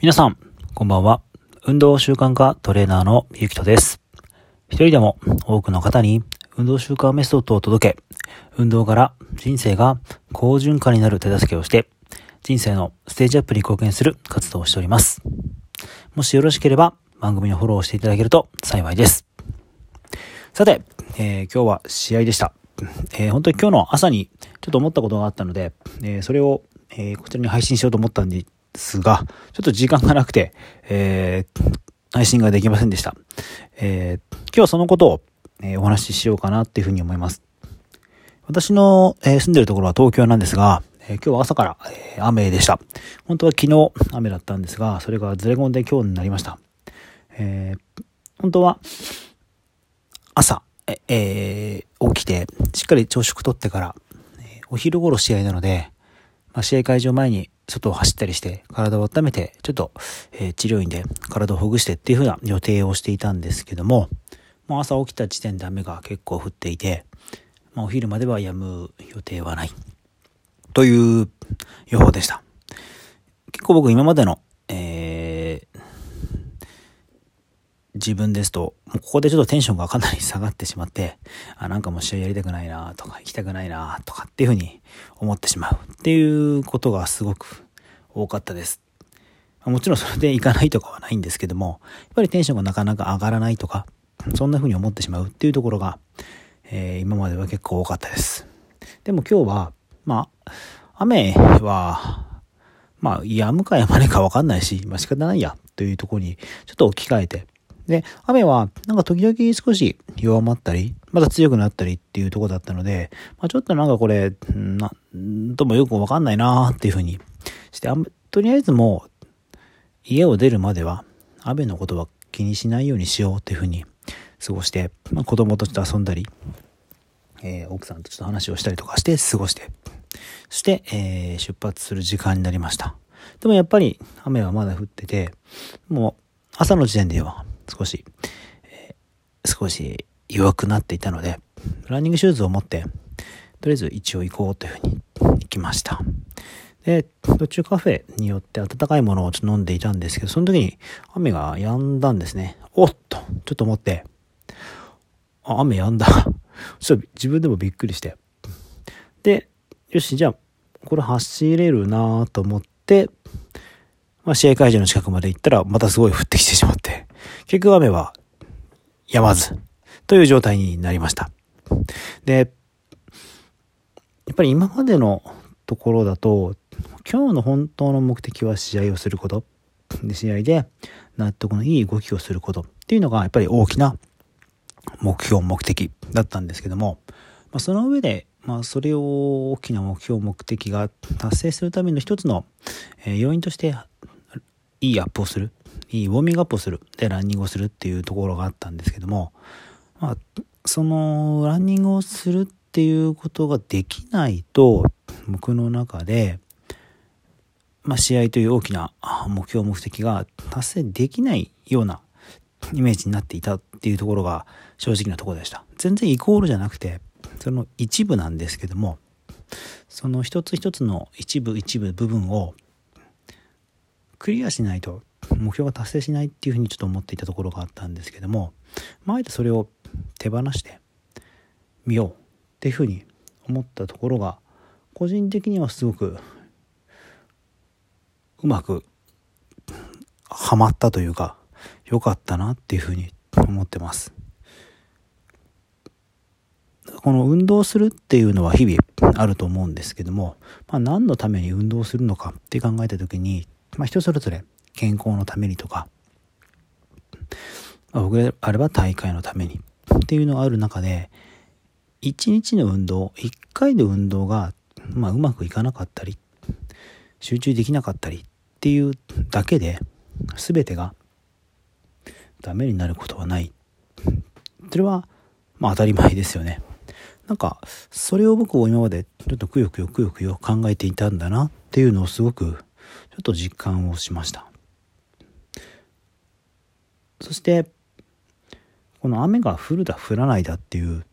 皆さん、こんばんは。運動習慣化トレーナーのゆきとです。一人でも多くの方に運動習慣メソッドを届け、運動から人生が好循環になる手助けをして、人生のステージアップに貢献する活動をしております。もしよろしければ番組のフォローしていただけると幸いです。さて、えー、今日は試合でした。えー、本当に今日の朝にちょっと思ったことがあったので、えー、それを、えこちらに配信しようと思ったんで、ですが、ちょっと時間がなくて、えー、配信ができませんでした。えー、今日はそのことを、えー、お話ししようかなっていうふうに思います。私の、えー、住んでるところは東京なんですが、えー、今日は朝から、えー、雨でした。本当は昨日雨だったんですが、それがずれ込んで今日になりました。えー、本当は朝、えー、起きて、しっかり朝食とってから、えー、お昼頃試合なので、まあ、試合会場前に外を走ったりして、体を温めて、ちょっと、えー、治療院で体をほぐしてっていう風な予定をしていたんですけども、もう朝起きた時点で雨が結構降っていて、まあ、お昼までは止む予定はない。という予報でした。結構僕今までの、えー、自分ですと、もうここでちょっとテンションがかなり下がってしまって、あ、なんかもう試合やりたくないなとか、行きたくないなとかっていうふうに思ってしまうっていうことがすごく多かったです。もちろんそれで行かないとかはないんですけども、やっぱりテンションがなかなか上がらないとか、そんな風に思ってしまうっていうところが、えー、今までは結構多かったです。でも今日は、まあ、雨は、まあ、止むか止まねかわかんないし、まあ仕方ないや、というところにちょっと置き換えて、で、雨はなんか時々少し弱まったり、また強くなったりっていうとこだったので、まあ、ちょっとなんかこれ、な、ともよくわかんないなーっていうふうにして、あとりあえずもう家を出るまでは雨のことは気にしないようにしようっていうふうに過ごして、まあ、子供とちょっと遊んだり、えー、奥さんとちょっと話をしたりとかして過ごして、そして、えー、出発する時間になりました。でもやっぱり雨はまだ降ってて、もう朝の時点では少し、えー、少し弱くなっていたので、ランニングシューズを持って、とりあえず一応行こうというふうに行きました。で、途中カフェによって温かいものをちょっと飲んでいたんですけど、その時に雨が止んだんですね。おっとちょっと思って、あ、雨止んだ。ちょっと自分でもびっくりして。で、よし、じゃあ、これ走れるなと思って、まあ、試合会場の近くまで行ったら、またすごい降ってきてしまって、結局雨は止まず、という状態になりました。で、やっぱり今までのところだと、今日の本当の目的は試合をすること。で、試合で納得のいい動きをすることっていうのがやっぱり大きな目標、目的だったんですけども、まあ、その上で、まあ、それを大きな目標、目的が達成するための一つの、え、要因としていいアップをする、いいウォーミングアップをする、で、ランニングをするっていうところがあったんですけども、まあ、その、ランニングをするっていうことができないと、僕の中で、まあ、試合という大きな目標、目的が達成できないようなイメージになっていたっていうところが正直なところでした。全然イコールじゃなくて、その一部なんですけども、その一つ一つの一部一部部分をクリアしないと目標が達成しないっていうふうにちょっと思っていたところがあったんですけども、まあ、あえてそれを手放してみようっていうふうに思ったところが個人的にはすごくうまくはまったというか良かったなっていうふうに思ってます。この運動するっていうのは日々あると思うんですけども、まあ、何のために運動するのかって考えた時にまあ、人それぞれ健康のためにとか、僕であれば大会のためにっていうのがある中で、1日の運動、1回の運動が、まあ、うまくいかなかったり、集中できなかったりっていうだけで、全てがダメになることはない。それは、まあ当たり前ですよね。なんか、それを僕は今までちょっとくよくよくよくよ考えていたんだなっていうのをすごくちょっと実感をしましたそしてこの雨が降るだ降らないだっていう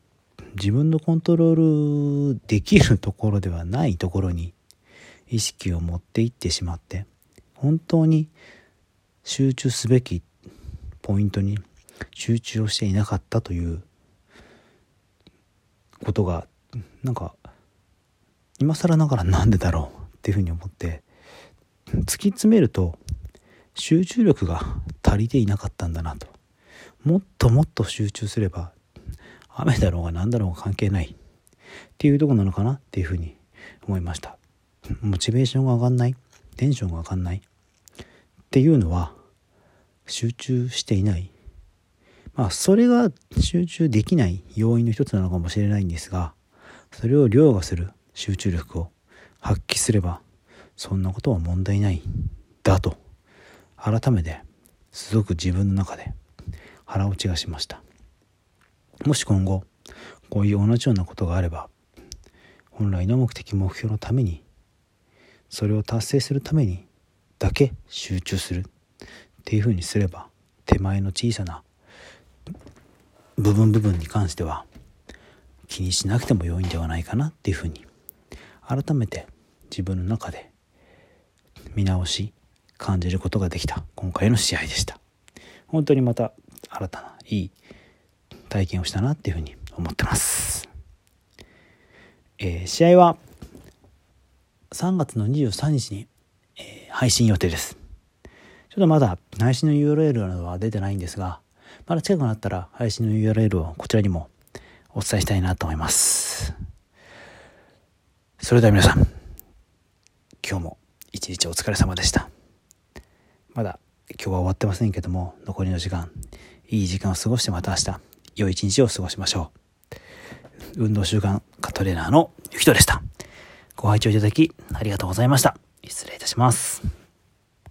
自分のコントロールできるところではないところに意識を持っていってしまって本当に集中すべきポイントに集中をしていなかったということがなんか今更ながらなんでだろうっていうふうに思って突き詰めると集中力が足りていなかったんだなと。もっともっと集中すれば雨だろうが何だろうが関係ない。っていうとこなのかなっていうふうに思いました。モチベーションが上がんない。テンションが上がんない。っていうのは集中していない。まあそれが集中できない要因の一つなのかもしれないんですがそれを凌駕する集中力を発揮すればそんなことは問題ない。だと。改めてすごく自分の中で腹落ちがしました。もし今後こういう同じようなことがあれば本来の目的目標のためにそれを達成するためにだけ集中する。っていうふうにすれば手前の小さな部分部分に関しては気にしなくても良いんではないかな。っていうふうに改めて自分の中で見直し感じることができた。今回の試合でした。本当にまた新たないい体験をしたなっていうふうに思ってます、えー、試合は3月の23日に、えー、配信予定です。ちょっとまだ配信の URL などは出てないんですがまだ近くなったら配信の URL をこちらにもお伝えしたいなと思います。それでは皆さん今日も一日お疲れ様でした。まだ今日は終わってませんけども残りの時間いい時間を過ごしてまた明日良い一日を過ごしましょう。運動習慣カトレーナーのゆきとでした。ご拝聴いただきありがとうございました。失礼いたします。